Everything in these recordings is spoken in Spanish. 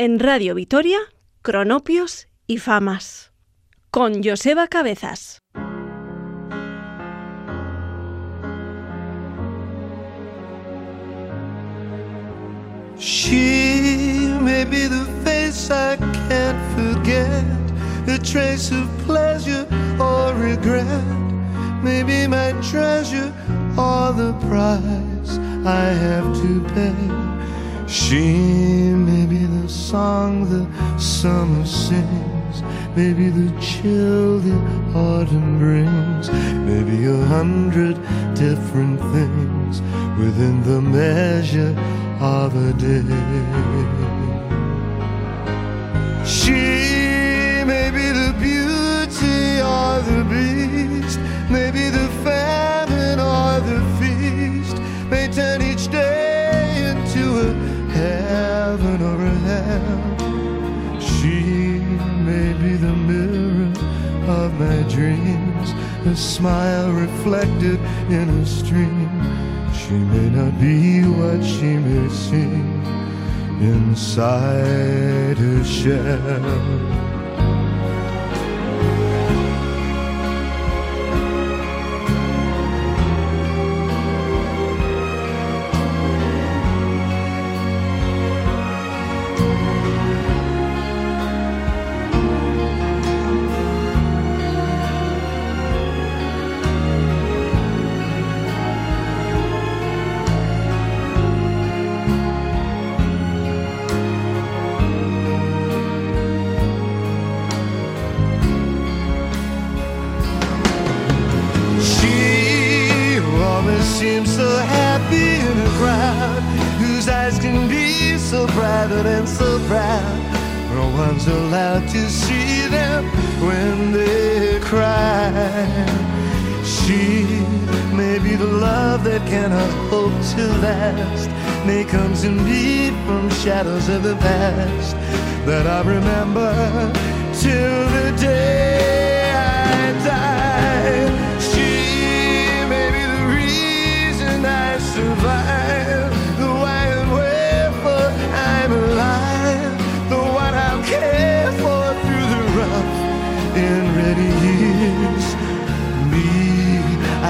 en Radio Vitoria, Cronopios y Famas. Con Joseba Cabezas. She may be the face I can't forget, a trace of pleasure or regret, maybe my treasure or the price I have to pay. She may be the song the summer sings, maybe the chill the autumn brings, maybe a hundred different things within the measure of a day. She may be the beauty or the beast, maybe the famine or the feast, may turn each day heaven or hell. She may be the mirror of my dreams, a smile reflected in a stream. She may not be what she may seem inside her shell. So private and so proud. No one's allowed to see them when they cry. She may be the love that cannot hope to last, may come to me from shadows of the past that I remember till the day I die. She may be the reason I survive,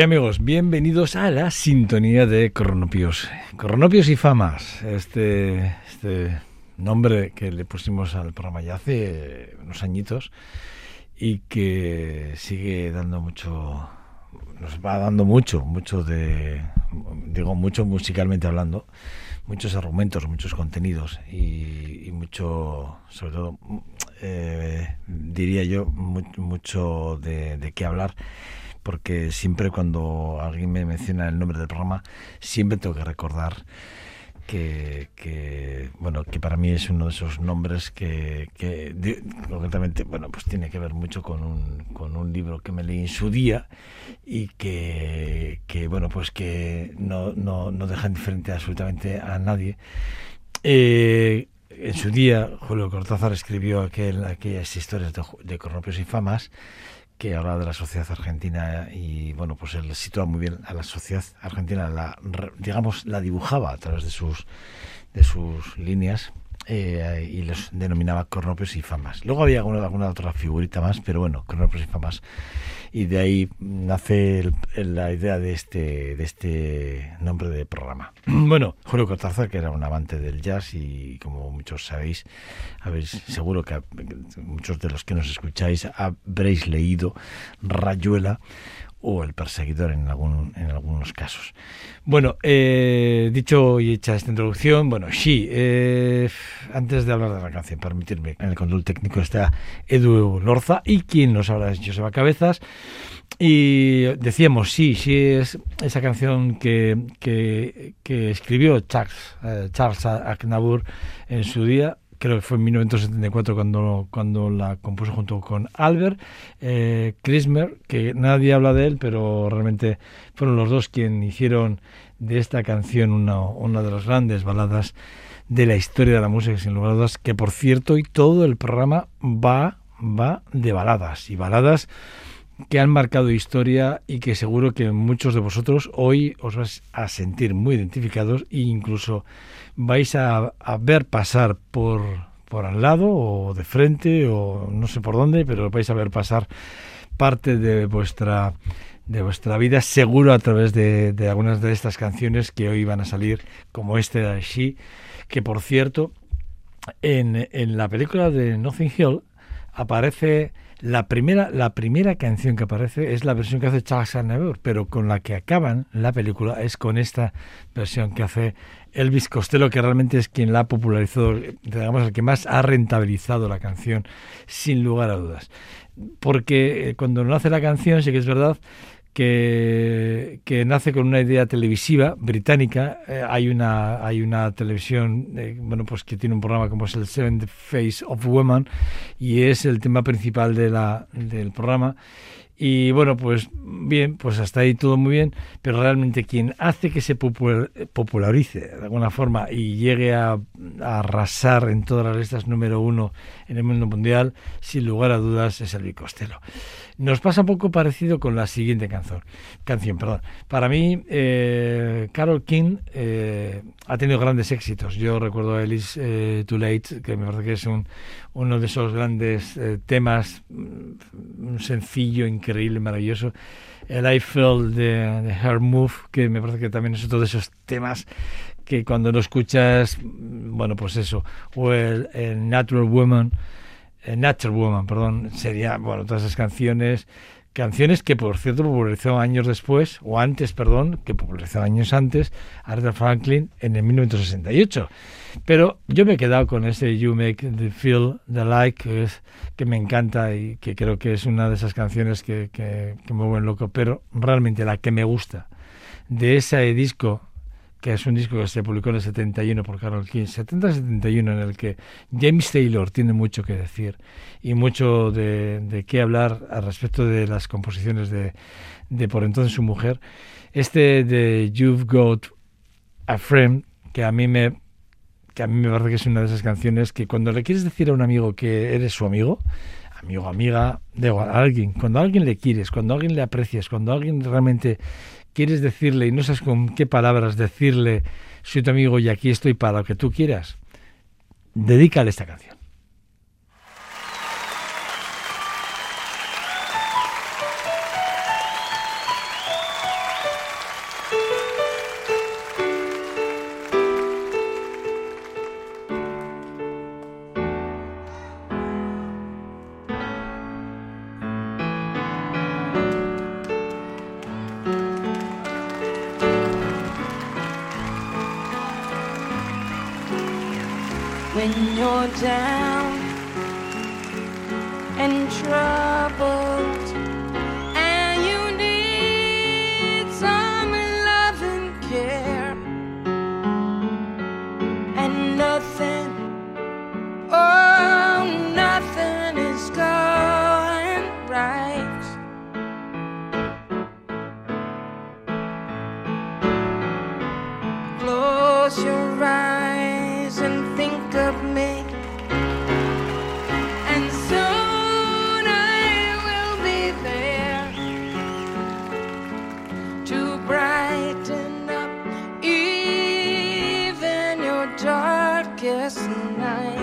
¿Qué amigos? Bienvenidos a la sintonía de Cronopios. Cronopios y Famas, este, este nombre que le pusimos al programa ya hace unos añitos y que sigue dando mucho, nos va dando mucho, mucho de, digo mucho musicalmente hablando, muchos argumentos, muchos contenidos y, y mucho, sobre todo, eh, diría yo, mu- mucho de qué hablar porque siempre cuando alguien me menciona el nombre del programa, siempre tengo que recordar que, bueno que para mí es uno de esos nombres que, que concretamente bueno pues tiene que ver mucho con un, con un libro que me leí en su día y que, bueno pues que no, no, no deja indiferente absolutamente a nadie. Eh, en su día Julio Cortázar escribió aquel, aquellas historias de, de y Famas que habla de la sociedad argentina y bueno pues él sitúa muy bien a la sociedad argentina la digamos la dibujaba a través de sus de sus líneas eh, y los denominaba cornopios y famas. Luego había alguna, alguna otra figurita más pero bueno cornopios y famas. Y de ahí nace el- la idea de este de este nombre de programa. Bueno Julio Cortázar que era un amante del jazz y como muchos sabéis habéis seguro que muchos de los que nos escucháis habréis leído Rayuela o el perseguidor en, algún, en algunos casos. Bueno, eh, dicho y hecha esta introducción, bueno, sí, eh, antes de hablar de la canción, permitirme, en el control técnico está Edu Lorza y quien nos habla es Joseba Cabezas. Y decíamos, sí, sí, es esa canción que, que, escribió Charles, eh, Charles Aznavour en su día, creo que fue en 1974 cuando, cuando la compuso junto con Albert eh, Krismer, que nadie habla de él, pero realmente fueron los dos quienes hicieron de esta canción una, una de las grandes baladas de la historia de la música, sin lugar a dudas, que por cierto, y todo el programa va, va de baladas, y baladas que han marcado historia y que seguro que muchos de vosotros hoy os vais a sentir muy identificados e incluso vais a, ver pasar por, por al lado o de frente o no sé por dónde, pero vais a ver pasar parte de vuestra de vuestra vida seguro a través de, de algunas de estas canciones que hoy van a salir como este de She que por cierto en, en la película de Nothing Hill aparece la primera, la primera canción que aparece es la versión que hace Charles Aznavour, pero con la que acaban la película es con esta versión que hace Elvis Costello, que realmente es quien la ha popularizado, digamos, el que más ha rentabilizado la canción, sin lugar a dudas. Porque eh, cuando nace la canción, sí que es verdad que, que, nace con una idea televisiva británica. Eh, hay una hay una televisión eh, bueno pues que tiene un programa como es el Seventh Face of Woman y es el tema principal de la, del programa y bueno, pues bien, pues hasta ahí todo muy bien, pero realmente quien hace que se popularice de alguna forma y llegue a, arrasar en todas las listas número uno en el mundo mundial, sin lugar a dudas, es Elvis Costello. Nos pasa un poco parecido con la siguiente canción. canción perdón. Para mí, eh, Carol King eh, ha tenido grandes éxitos. Yo recuerdo a Ellis eh, Too Late, que me parece que es un, uno de esos grandes temas, mm, un sencillo, increíble, maravilloso. El I Feel de, de Her Move, que me parece que también es otro de esos temas que cuando lo escuchas, mm, bueno, pues eso, o el Natural Woman, eh, Natural Woman, perdón, sería, bueno, todas esas canciones, canciones que por cierto popularizó años después, o antes, perdón, que popularizó años antes, Aretha Franklin en el 1968. Pero yo me he quedado con ese You Make the Feel the Like, que, es, que me encanta y que creo que es una de esas canciones que, que, que me vuelven loco, pero realmente la que me gusta de ese disco que es un disco que se publicó en el 71 por Carol King, 70-71, en el que James Taylor tiene mucho que decir y mucho de, de qué hablar al respecto de las composiciones de, de, por entonces su mujer. Este de You've Got a Friend, que a mí me que a mí me parece que es una de esas canciones que cuando le quieres decir a un amigo que eres su amigo, amigo, amiga, de a alguien, cuando a alguien le quieres, cuando a alguien le aprecias, cuando a alguien realmente quieres decirle y no sabes con qué palabras decirle, soy tu amigo y aquí estoy para lo que tú quieras, dedícale esta canción. last night.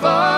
far.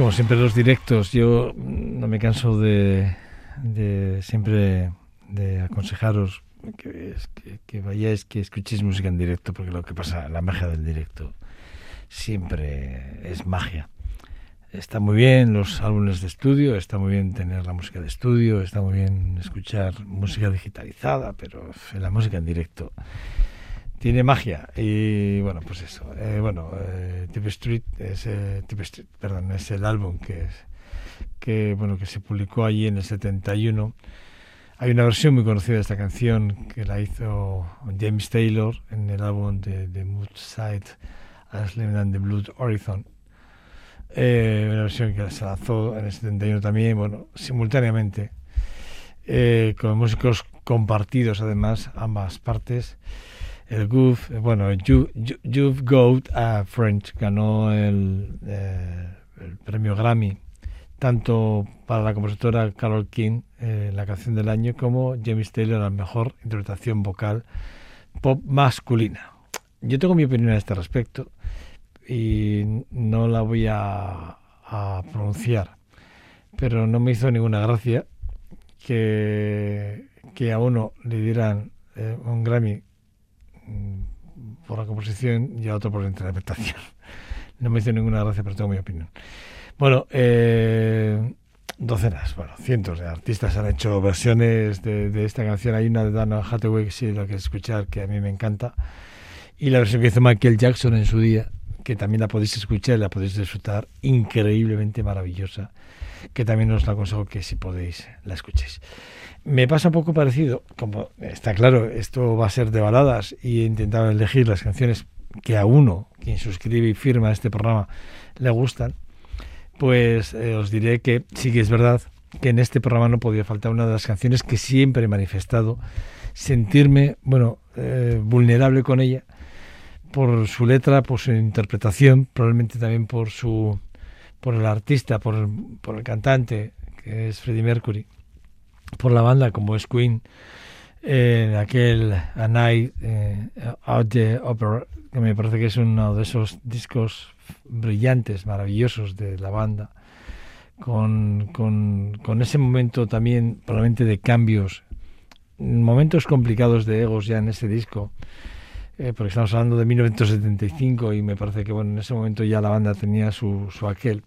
Como siempre los directos, yo mm, no me canso de, siempre de aconsejaros que, que, vayáis, que escuchéis música en directo, porque lo que pasa, la magia del directo siempre es magia. Está muy bien los álbumes de estudio, está muy bien tener la música de estudio, está muy bien escuchar música digitalizada, pero la música en directo tiene magia. Y bueno pues eso. Eh, bueno eh, Tip Street es eh, Tip Street, perdón es el álbum que es que bueno que se publicó allí en el 71 hay una versión muy conocida de esta canción que la hizo James Taylor en el álbum de, de Moodside Aslan and the Blood Horizon. Eh, una versión que se lanzó en el 71 también bueno simultáneamente eh, con músicos compartidos además ambas partes el Goof, bueno, you, you, You've a French ganó el, eh, el, premio Grammy, tanto para la compositora Carol King, eh, la canción del año, como James Taylor, la mejor interpretación vocal pop masculina. Yo tengo mi opinión a este respecto y no la voy a, pronunciar, pero no me hizo ninguna gracia que, que a uno le dieran eh, un Grammy por la composición y a otro por la interpretación. No me hizo ninguna gracia, pero tengo mi opinión. Bueno, eh, docenas, bueno, cientos de artistas han hecho versiones de, de esta canción. Hay una de Dana Hathaway que sí la que escuchar, que a mí me encanta. Y la versión que hizo Michael Jackson en su día, que también la podéis escuchar y la podéis disfrutar, increíblemente maravillosa, que también os la aconsejo que si podéis la escuchéis. Me pasa un poco parecido, como está claro, esto va a ser de baladas y he intentado elegir las canciones que a uno, quien suscribe y firma este programa, le gustan, pues eh, os diré que sí que es verdad que en este programa no podía faltar una de las canciones que siempre he manifestado, sentirme, bueno, eh, vulnerable con ella, por su letra, por su interpretación, probablemente también por su por el artista, por el, cantante, que es Freddie Mercury. Por la banda como es Queen en aquel A Night eh, Out the Opera que me parece que es uno de esos discos brillantes, maravillosos de la banda con, con, con ese momento también probablemente de cambios momentos complicados de egos ya en ese disco eh, porque estamos hablando de 1975 y me parece que bueno en ese momento ya la banda tenía su, su aquel.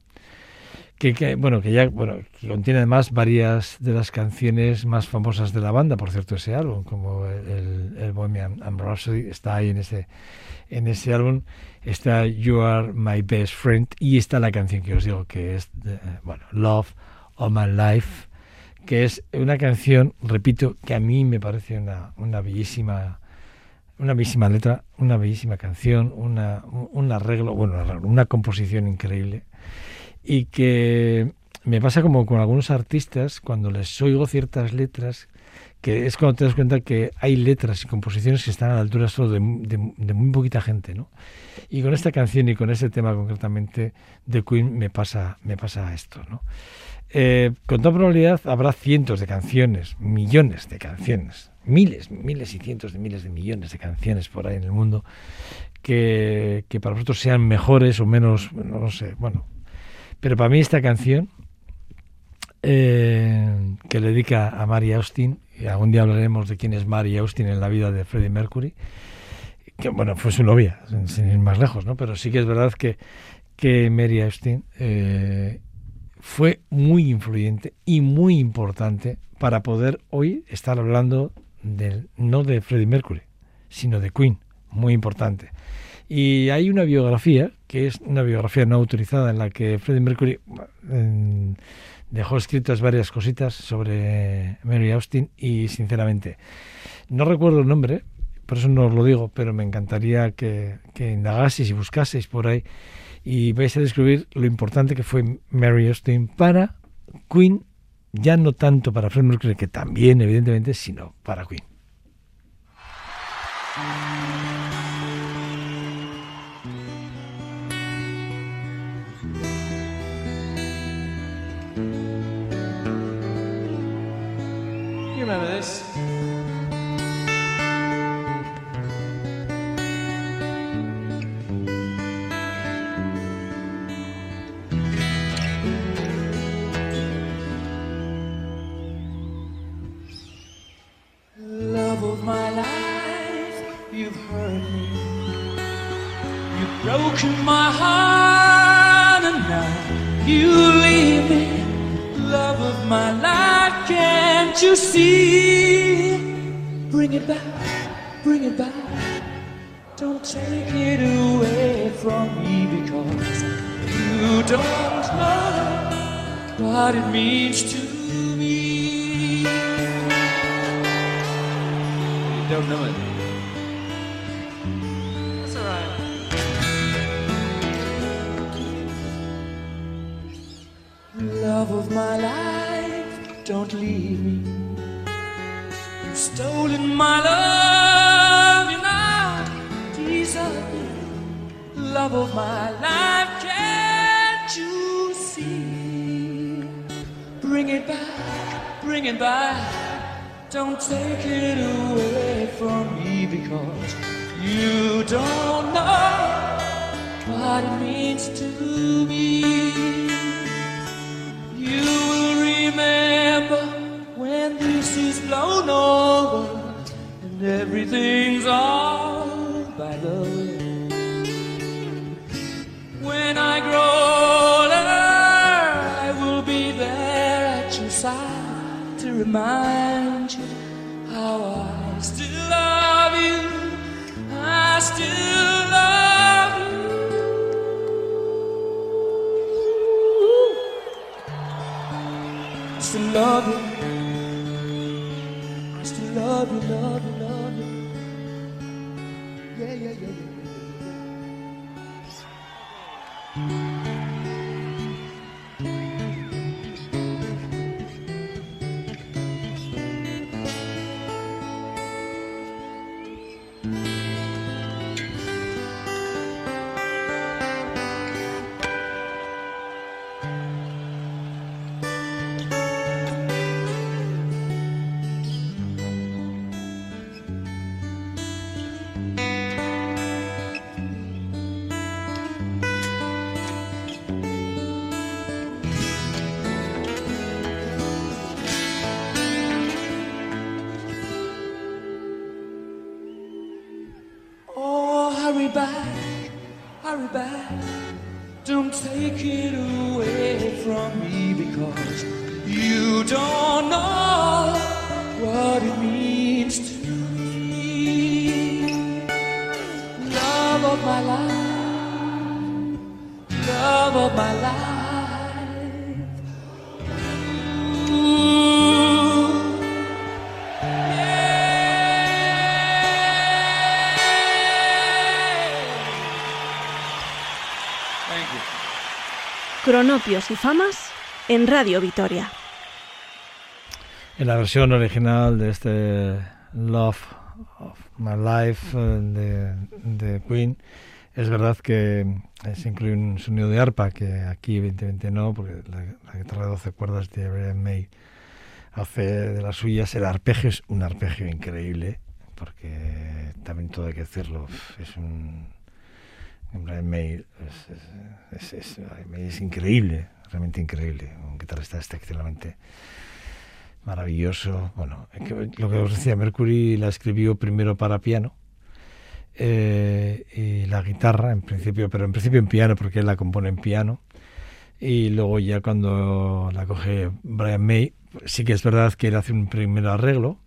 Que, bueno que ya bueno que contiene además varias de las canciones más famosas de la banda. Por cierto ese álbum como el, el Bohemian Rhapsody está ahí en ese en ese álbum. Está You Are My Best Friend y está la canción que os digo que es bueno Love of My Life que es una canción repito que a mí me parece una, una bellísima una bellísima letra una bellísima canción una, un arreglo bueno una composición increíble y que me pasa como con algunos artistas cuando les oigo ciertas letras que es cuando te das cuenta que hay letras y composiciones que están a la altura solo de, de, de, muy poquita gente, ¿no? Y con esta canción y con ese tema concretamente de Queen me pasa, me pasa esto, ¿no? Eh, con toda probabilidad habrá cientos de canciones, millones de canciones, miles, miles y cientos de miles de millones de canciones por ahí en el mundo que, para nosotros sean mejores o menos, no lo sé, bueno, pero para mí esta canción, eh, que le dedica a Mary Austin, y algún día hablaremos de quién es Mary Austin en la vida de Freddie Mercury, que bueno, fue su novia, sin, sin ir más lejos, ¿no? Pero sí que es verdad que, que Mary Austin eh, fue muy influyente y muy importante para poder hoy estar hablando del, no de Freddie Mercury, sino de Queen, muy importante. Y hay una biografía, que es una biografía no autorizada, en la que Freddie Mercury dejó escritas varias cositas sobre Mary Austin y sinceramente no recuerdo el nombre, por eso no os lo digo, pero me encantaría que, que indagaseis y buscaseis por ahí y vais a descubrir lo importante que fue Mary Austin para Queen, ya no tanto para Freddie Mercury, que también evidentemente, sino para Queen. You see? Bring it back, bring it back. Don't take it away from me because you don't know what it means to me. You don't know it. That's alright. Love of my life, don't leave me. You've stolen my love, you now desert me. Love of my life, can't you see? Bring it back, bring it back. Don't take it away from me because you don't know what it means to me. Everything's all by the way. When I grow older, I will be there at your side to remind back. Don't take it away from me because you don't know what Cronopios y famas en Radio Vitoria. En la versión original de este Love of My Life eh, de, de Queen, es verdad que eh, se incluye un sonido de arpa, que aquí evidentemente no, porque la, la guitarra de 12 cuerdas de Brian May hace de las suyas. El arpegio es un arpegio increíble, porque también todo hay que decirlo, es un... May es, es- es- increíble, realmente increíble, un guitarrista excepcionalmente maravilloso. Bueno, lo que os decía, Mercury la escribió primero para piano eh, y la guitarra, en principio, pero en principio en piano, porque él la compone en piano. Y luego ya cuando la coge Brian May, sí que es verdad que él hace un primer arreglo.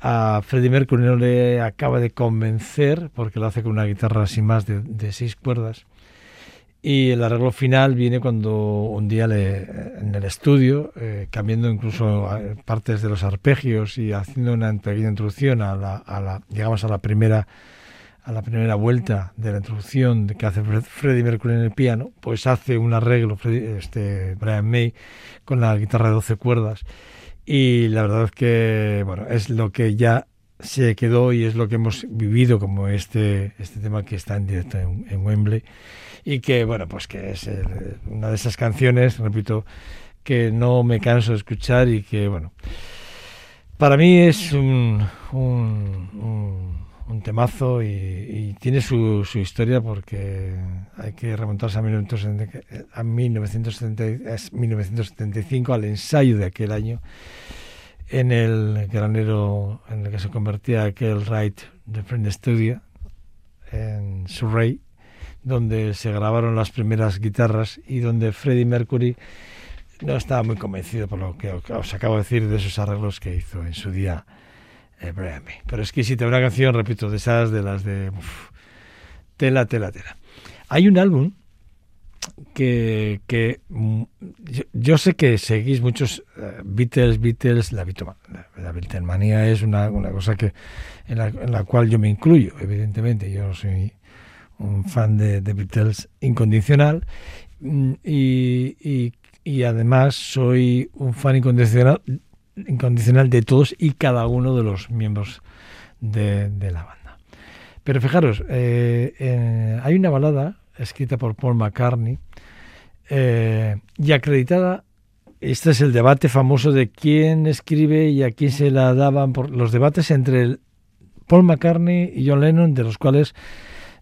A Freddie Mercury no le acaba de convencer, porque lo hace con una guitarra sin más de, seis cuerdas. Y el arreglo final viene cuando un día en el estudio, eh, cambiando incluso eh, partes de los arpegios y haciendo una pequeña introducción a la, a la a la primera a la primera vuelta de la introducción que hace Fred- Freddie Mercury en el piano, pues hace un arreglo este Brian May con la guitarra de 12 cuerdas y la verdad es que bueno es lo que ya se quedó y es lo que hemos vivido como este este tema que está en directo en, Wembley. Y que bueno pues que es una de esas canciones repito que no me canso de escuchar y que bueno para mí es un- un temazo y, tiene su, su historia porque hay que remontarse a, 1970 a 1970 es 1975 al ensayo de aquel año en el granero en el que se convertía aquel Wright de Friend Studio en Surrey donde se grabaron las primeras guitarras y donde Freddie Mercury no estaba muy convencido por lo que os acabo de decir de esos arreglos que hizo en su día eh. Pero es que si te una canción, repito, de esas de las de tela, tela, tela. Hay un álbum que, que mm, yo, yo sé que seguís muchos eh, Beatles, Beatles, la, la Beatlemanía es una, una cosa que en la, en la cual yo me incluyo, evidentemente. Yo soy un fan de, de Beatles incondicional mm, y, y- y además soy un fan incondicional, incondicional de todos y cada uno de los miembros de, la banda. Pero fijaros, eh, eh, hay una balada escrita por Paul McCartney eh, y acreditada. Este es el debate famoso de quién escribe y a quién se la daban por los debates entre Paul McCartney y John Lennon, de los cuales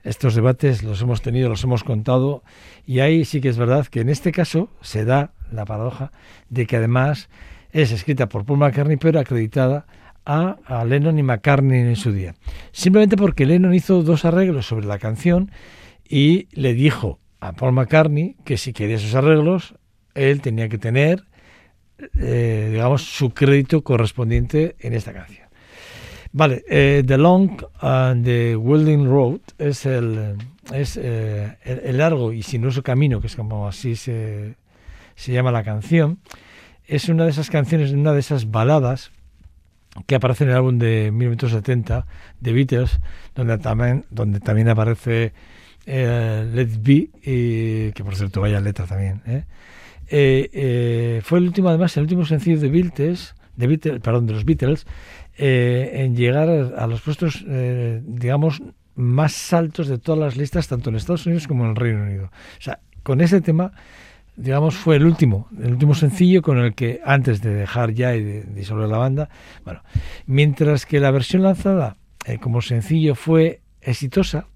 estos debates los hemos tenido, los hemos contado, y ahí sí que es verdad que en este caso se da la paradoja de que además es escrita por Paul McCartney, pero acreditada a, Lennon y McCartney en su día. Simplemente porque Lennon hizo dos arreglos sobre la canción y le dijo a Paul McCartney que si quería esos arreglos, él tenía que tener, eh, digamos, su crédito correspondiente en esta canción. Vale, eh, The Long and the Winding Road es el es eh, el, largo y sinuoso camino, que es como así se llama la canción. Es una de esas canciones, una de esas baladas que aparece en el álbum de 1970 de Beatles, donde también, donde también aparece eh, Let It Be, que por cierto vaya letra también. ¿eh? Eh, eh, fue el último, además, el último sencillo de Beatles, de Beatles, perdón, de los Beatles, eh, en llegar a los puestos, digamos, más altos de todas las listas, tanto en Estados Unidos como en el Reino Unido. O sea, con ese tema, digamos, fue el último, el último sencillo con el que, antes de dejar ya y de disolver la banda, bueno, mientras que la versión lanzada eh, como sencillo fue exitosa,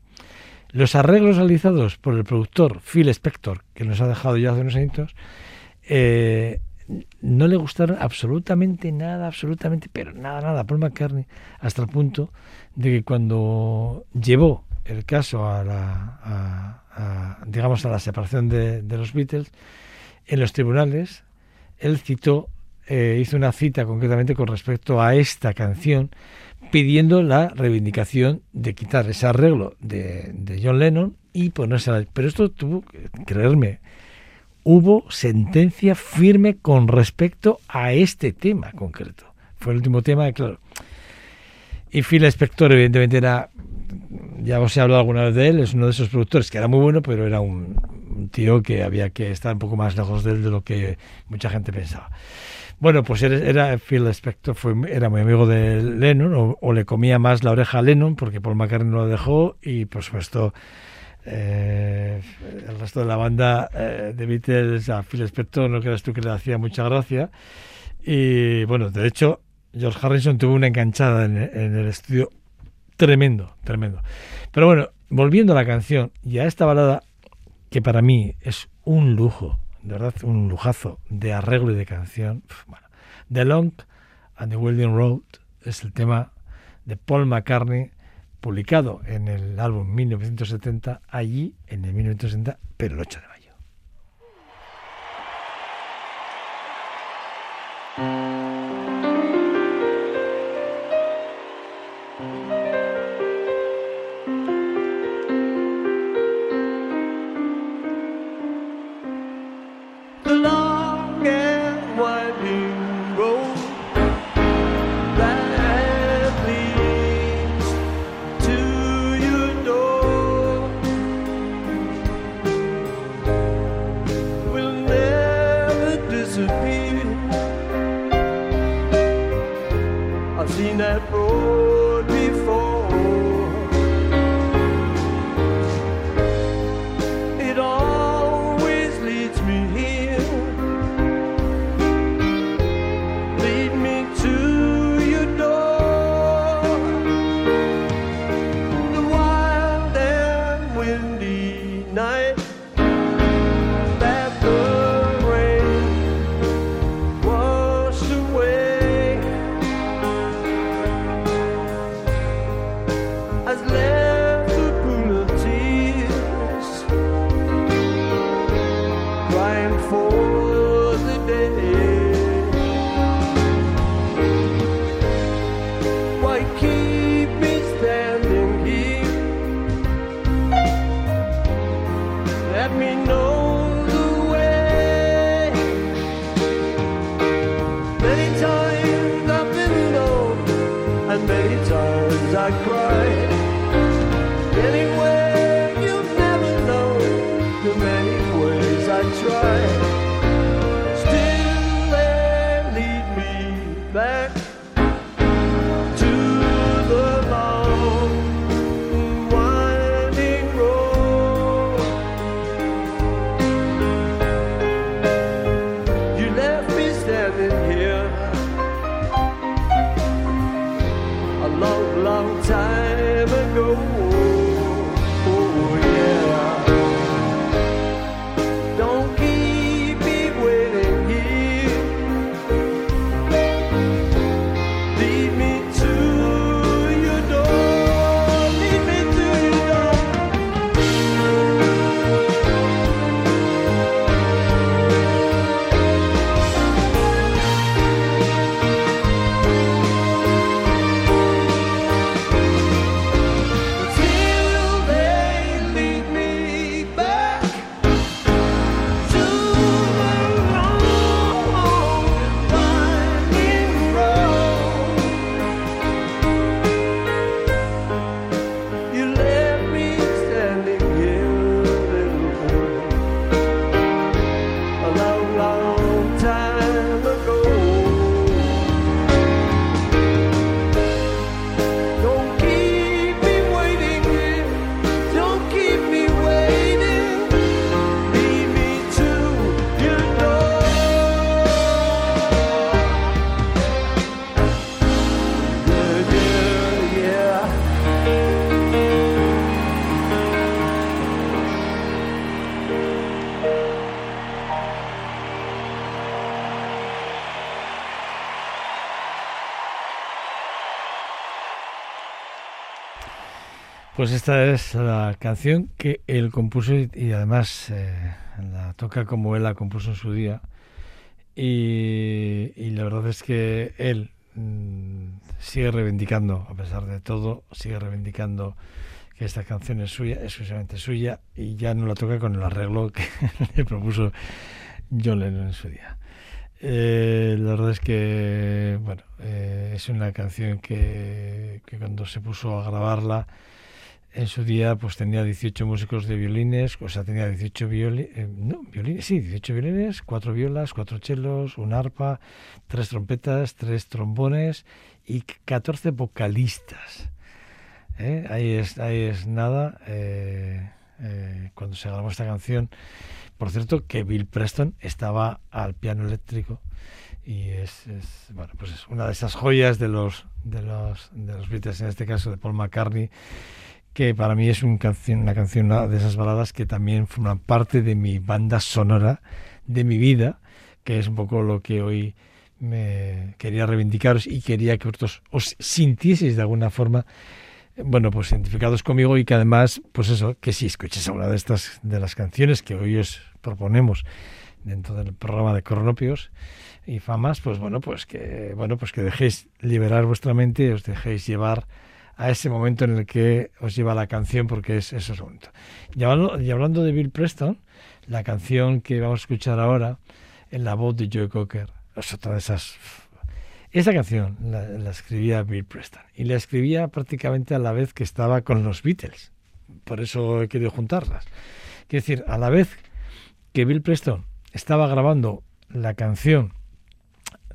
los arreglos realizados por el productor Phil Spector, que nos ha dejado ya hace unos años, eh, no le gustaron absolutamente nada, absolutamente, pero nada, nada a Paul McCartney, hasta el punto de que cuando llevó el caso a la, a- digamos, a la separación de, los Beatles, en los tribunales, él citó, eh, hizo una cita concretamente con respecto a esta canción, pidiendo la reivindicación de quitar ese arreglo de, John Lennon y ponerse a Pero esto tuvo, creerme, hubo sentencia firme con respecto a este tema concreto. Fue el último tema, claro. Y Phil Spector, evidentemente, era. Ya os he hablado alguna vez de él, es uno de esos productores que era muy bueno, pero era un, un tío que había que estar un poco más lejos de él de lo que mucha gente pensaba. Bueno, pues era, Phil Spector, fue, era muy amigo de Lennon, o, o le comía más la oreja a Lennon, porque Paul McCartney no lo dejó, y por supuesto eh, el resto de la banda eh, de Beatles a Phil Spector no creas tú que le hacía mucha gracia y bueno de hecho George Harrison tuvo una enganchada en, en el estudio tremendo tremendo pero bueno volviendo a la canción y a esta balada que para mí es un lujo de verdad un lujazo de arreglo y de canción The Long and the Winding Road es el tema de Paul McCartney publicado en el álbum 1970, allí en el 1970, pero el 8 de mayo. Pues esta es la canción que él compuso y, y además eh, la toca como él la compuso en su día. Y, y la verdad es que él mm, sigue reivindicando, a pesar de todo, sigue reivindicando que esta canción es suya, exclusivamente suya, y ya no la toca con el arreglo que le propuso John Lennon en su día. Eh, la verdad es que, bueno, eh, es una canción que, que cuando se puso a grabarla, en su día pues tenía 18 músicos de violines, o sea, tenía 18 violines, no, violines, sí, 18 violines, 4 violas, 4 chelos, un arpa, 3 trompetas, 3 trombones y 14 vocalistas. ¿eh? Ahí, es, ahí es nada. eh, eh, cuando se grabó esta canción, por cierto, que Bill Preston estaba al piano eléctrico y es, es, bueno pues es una de esas joyas de los de los de los Beatles en este caso de Paul McCartney que para mí es un canción, una canción una de esas baladas que también forman parte de mi banda sonora de mi vida que es un poco lo que hoy me quería reivindicaros y quería que vosotros os sintieseis de alguna forma bueno, pues identificados conmigo y que además, pues eso, que si escuchéis alguna de estas de las canciones que hoy os proponemos dentro del programa de Cronopios y Famas, pues bueno, pues que bueno, pues que dejéis liberar vuestra mente os dejéis llevar a ese momento en el que os lleva la canción porque es ese momento. Y hablando, y hablando de Bill Preston, la canción que vamos a escuchar ahora en la voz de Joe Cocker es otra de esas esa canción la, escribía Bill Preston y la escribía prácticamente a la vez que estaba con los Beatles. Por eso he querido juntarlas. Quiero decir, a la vez que Bill Preston estaba grabando la canción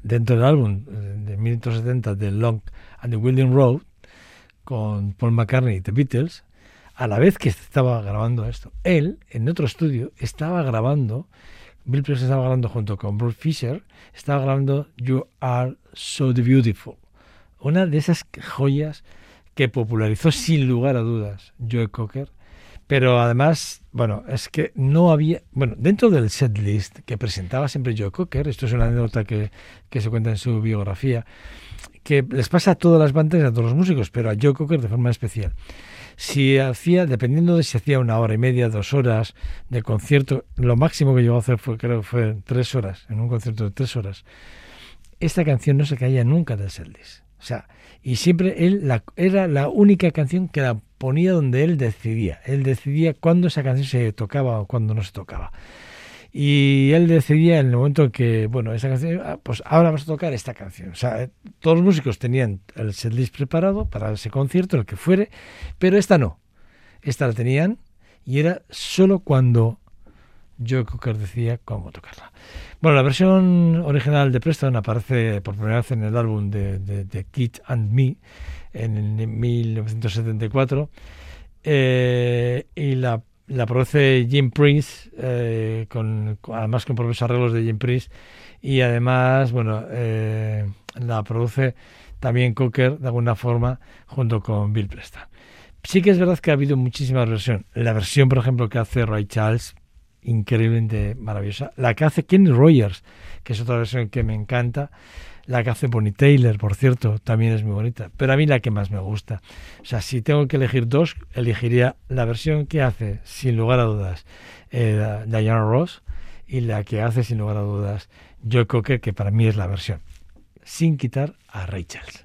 dentro del álbum de 1970 de Long and the Winding Road con Paul McCartney y The Beatles, a la vez que estaba grabando esto, él en otro estudio estaba grabando Bill Preston estaba grabando junto con Bruce Fisher, estaba grabando You Are So Beautiful, una de esas joyas que popularizó sin lugar a dudas Joe Cocker, pero además, bueno, es que no había, bueno, dentro del set list que presentaba siempre Joe Cocker, esto es una anécdota que, que se cuenta en su biografía, que les pasa a todas las bandas y a todos los músicos, pero a Joe Cocker de forma especial si hacía, dependiendo de si hacía una hora y media, dos horas de concierto, lo máximo que llegó a hacer fue, creo, fue tres horas, en un concierto de tres horas. Esta canción no se caía nunca del setlist. O sea, y siempre él era la única canción que la ponía donde él decidía. Él decidía cuándo esa canción se tocaba o cuándo no se tocaba. Y él decidía en el momento en que, bueno, esa canción, ah, pues ahora vamos a tocar esta canción. O sea, eh, todos los músicos tenían el setlist preparado para ese concierto, el que fuere, pero esta no. Esta la tenían y era solo cuando Joe Cocker decía cómo tocarla. Bueno, la versión original de Preston aparece por primera vez en el álbum de, de, de Kid and Me en 1974 eh, y la, la produce Jim Prince, eh, con, además con propios arreglos de Jim Prince y además, bueno, eh, la produce también Cocker de alguna forma junto con Bill Preston. Sí que es verdad que ha habido muchísimas versiones. La versión, por ejemplo, que hace Ray Charles, increíblemente maravillosa. La que hace Kenny Rogers, que es otra versión que me encanta. La que hace Bonnie Taylor, por cierto, también es muy bonita. Pero a mí la que más me gusta. O sea, si tengo que elegir dos, elegiría la versión que hace, sin lugar a dudas, eh, Diana Ross y la que hace, sin lugar a dudas, Joe Cocker, que para mí es la versión. Sin quitar a Ray Charles.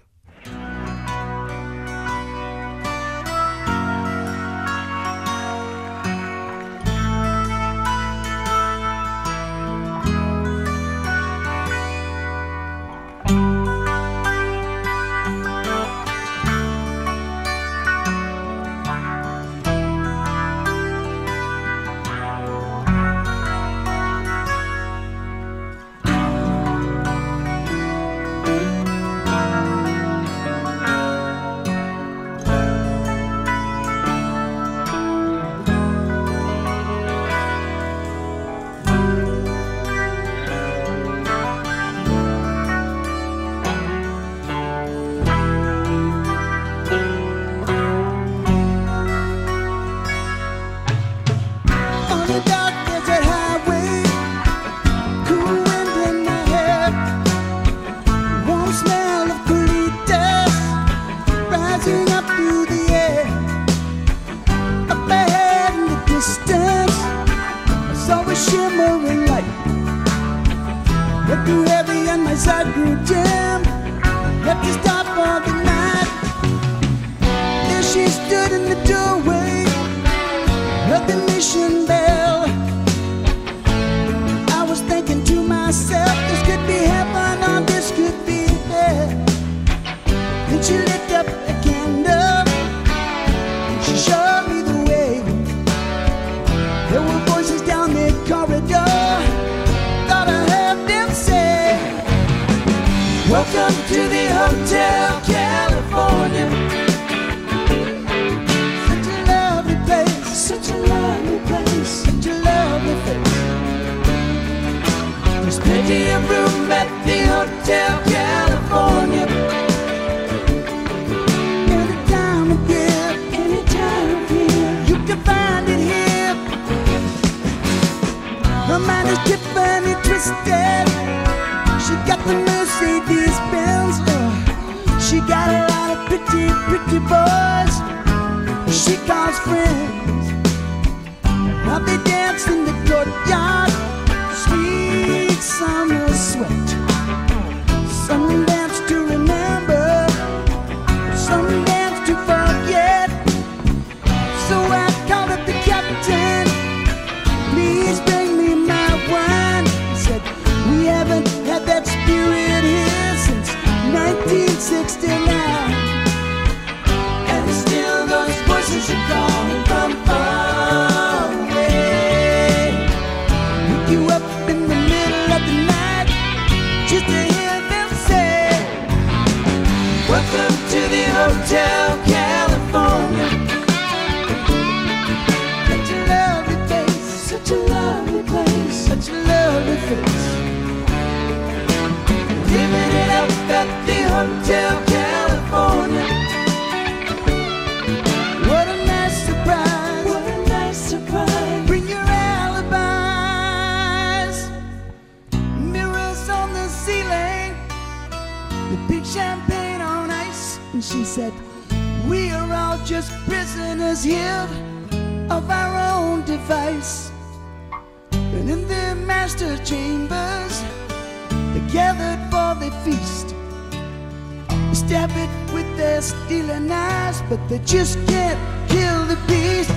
but they just can't kill the beast.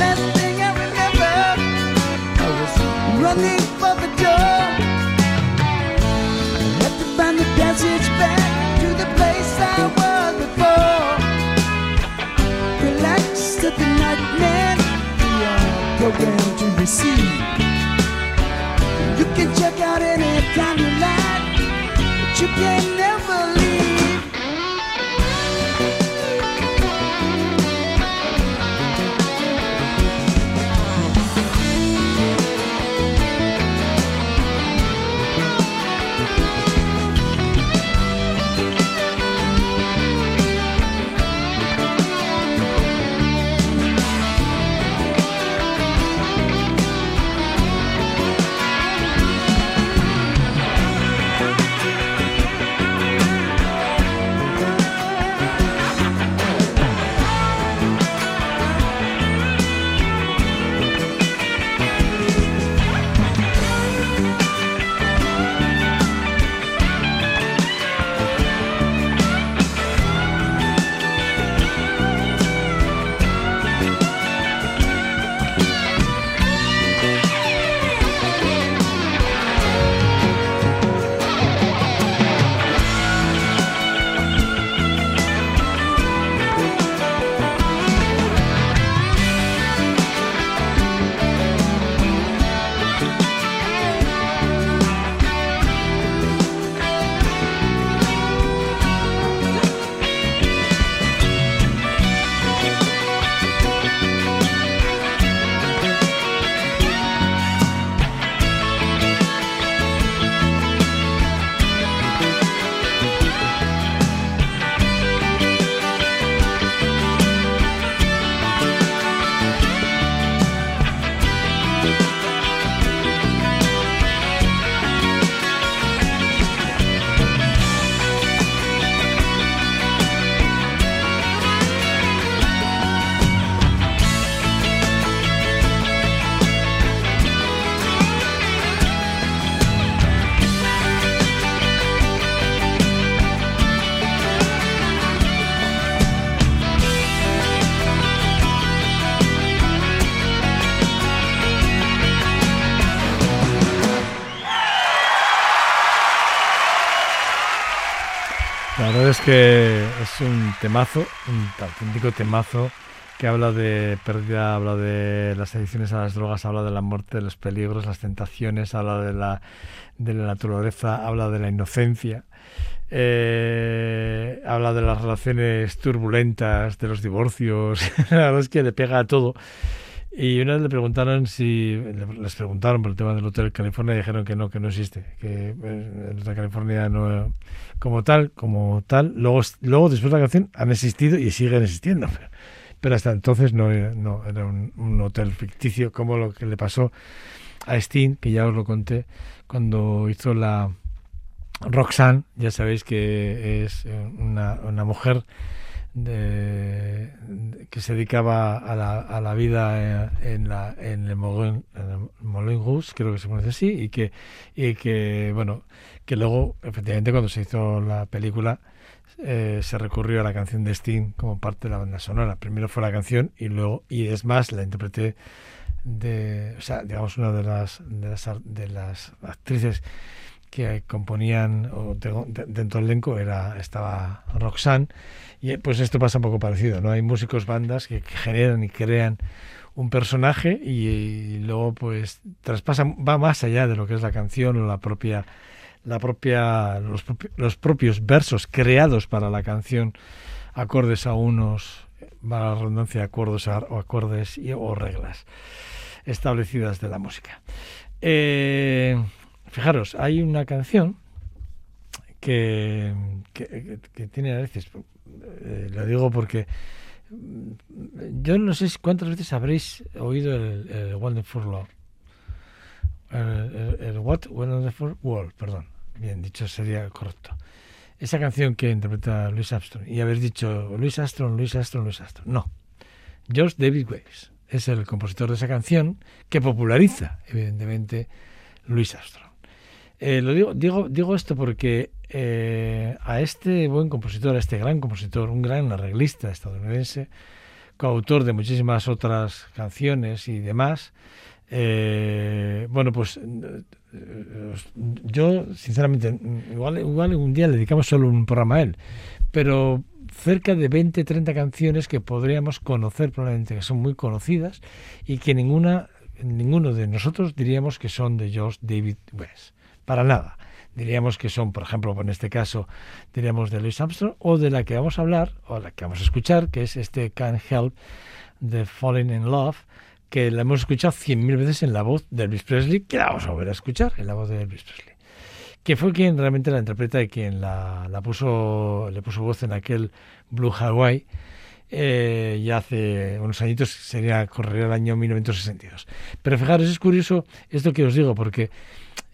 Last thing I remember, I was running for the door. I had to find the passage back to the place I was before. Relax, at the nightmare, we are programmed to receive. You can check out anytime you like, but you can't. Que es un temazo, un auténtico temazo que habla de pérdida, habla de las adicciones a las drogas, habla de la muerte, de los peligros, las tentaciones, habla de la, de la naturaleza, habla de la inocencia, eh, habla de las relaciones turbulentas, de los divorcios, la verdad es que le pega a todo. Y una vez le preguntaron si, les preguntaron por el tema del Hotel California y dijeron que no, que no existe, que eh, el Hotel California no, como tal, como tal, luego, luego después de la canción han existido y siguen existiendo, pero, hasta entonces no, no era un, un hotel ficticio como lo que le pasó a Sting, que ya os lo conté, cuando hizo la Roxanne, ya sabéis que es eh, una, una mujer de- que se dedicaba a la, a la vida eh, en, la, en el Moulin, en Rouge, creo que se pronuncia así, y que, y que, bueno, que luego, efectivamente, cuando se hizo la película, eh, se recurrió a la canción de Sting como parte de la banda sonora. Primero fue la canción y luego, y es más, la interpreté de, o sea, digamos, una de las, de las, de las actrices que componían dentro del elenco era estaba Roxanne y eh, pues esto pasa un poco parecido no hay músicos bandas que, generan y crean un personaje y, luego pues traspasan va más allá de lo que es la canción o la propia la propia los, los propios versos creados para la canción acordes a unos para la redundancia acuerdos a- o acordes y, o reglas establecidas de la música. Eh, fijaros, hay una canción que, que- que tiene a veces, eh, lo digo porque mm, yo no sé cuántas veces habréis oído el, el Wonderful Love. El, What Wonderful World, perdón. Bien dicho, sería correcto. Esa canción que interpreta Louis Armstrong. Y habéis dicho Louis Armstrong, Louis Armstrong, Louis Armstrong. No. George David Weiss es el compositor de esa canción que populariza, evidentemente, Louis Armstrong. Eh, lo digo, digo, digo esto porque eh, a este buen compositor, a este gran compositor, un gran arreglista estadounidense, coautor de muchísimas otras canciones y demás, eh, bueno, pues eh, yo, sinceramente, igual, igual un día le dedicamos solo un programa a él, pero cerca de 20, 30 canciones que podríamos conocer probablemente, que son muy conocidas y que ninguna, ninguno de nosotros diríamos que son de George David West. Para nada. Diríamos que son, por ejemplo, en este caso, diríamos de Louis Armstrong o de la que vamos a hablar o la que vamos a escuchar, que es este Can't Help de Falling in Love, que la hemos escuchado cien mil veces en la voz de Elvis Presley, que la vamos a volver a escuchar en la voz de Elvis Presley que fue quien realmente la interpreta y quien la, puso, le puso voz en aquel Blue Hawaii eh, ya hace unos añitos, sería correría el año 1962. Pero fijaros, es curioso esto que os digo, porque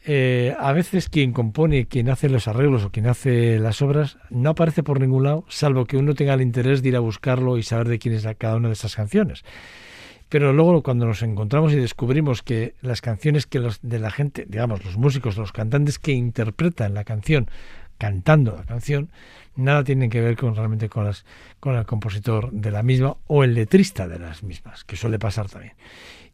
eh, a veces quien compone, quien hace los arreglos o quien hace las obras, no aparece por ningún lado, salvo que uno tenga el interés de ir a buscarlo y saber de quién es cada una de esas canciones. Pero luego cuando nos encontramos y descubrimos que las canciones que los de la gente, digamos, los músicos, los cantantes que interpretan la canción, cantando la canción, nada tienen que ver con realmente con las con el compositor de la misma o el letrista de las mismas, que suele pasar también.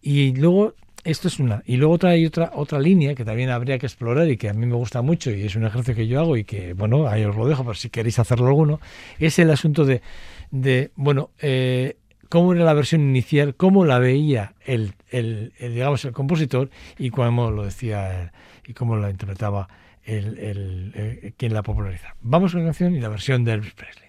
Y luego esto es una y luego otra hay otra otra línea que también habría que explorar y que a mí me gusta mucho y es un ejercicio que yo hago y que bueno ahí os lo dejo por si queréis hacerlo alguno es el asunto de de bueno eh, cómo era la versión inicial, cómo la veía el, el, digamos el compositor y cómo lo decía y cómo la interpretaba el, el, eh, quien la populariza. Vamos con la canción y la versión de Elvis Presley.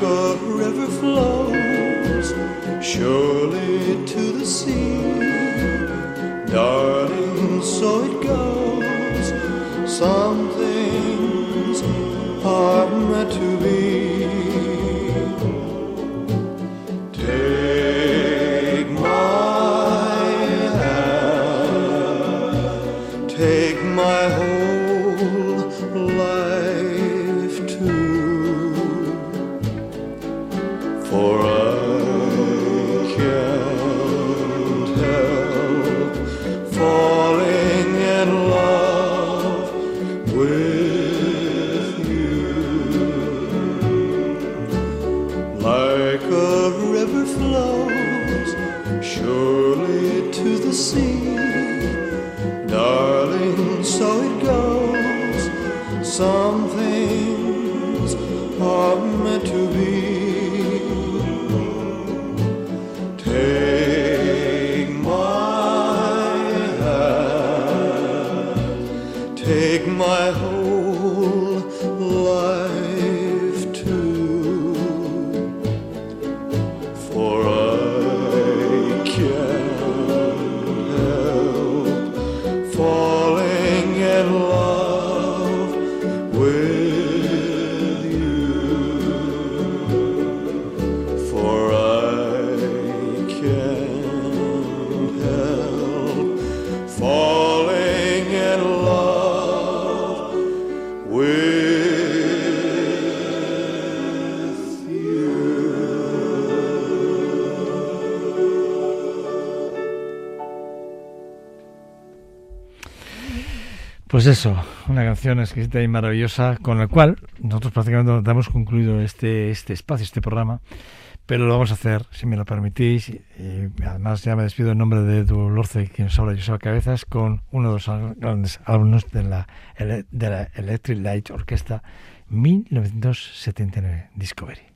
the river flows surely to the sea. Darling, so it goes. Some Pues eso, una canción exquisita y maravillosa con la cual nosotros prácticamente damos concluido este, este espacio, este programa, pero lo vamos a hacer, si me lo permitís, y, y además ya me despido en nombre de Edu Lorce, quien os habla Joseba Cabezas, con uno de los grandes álbumes de la, de la Electric Light Orchestra 1979, Discovery.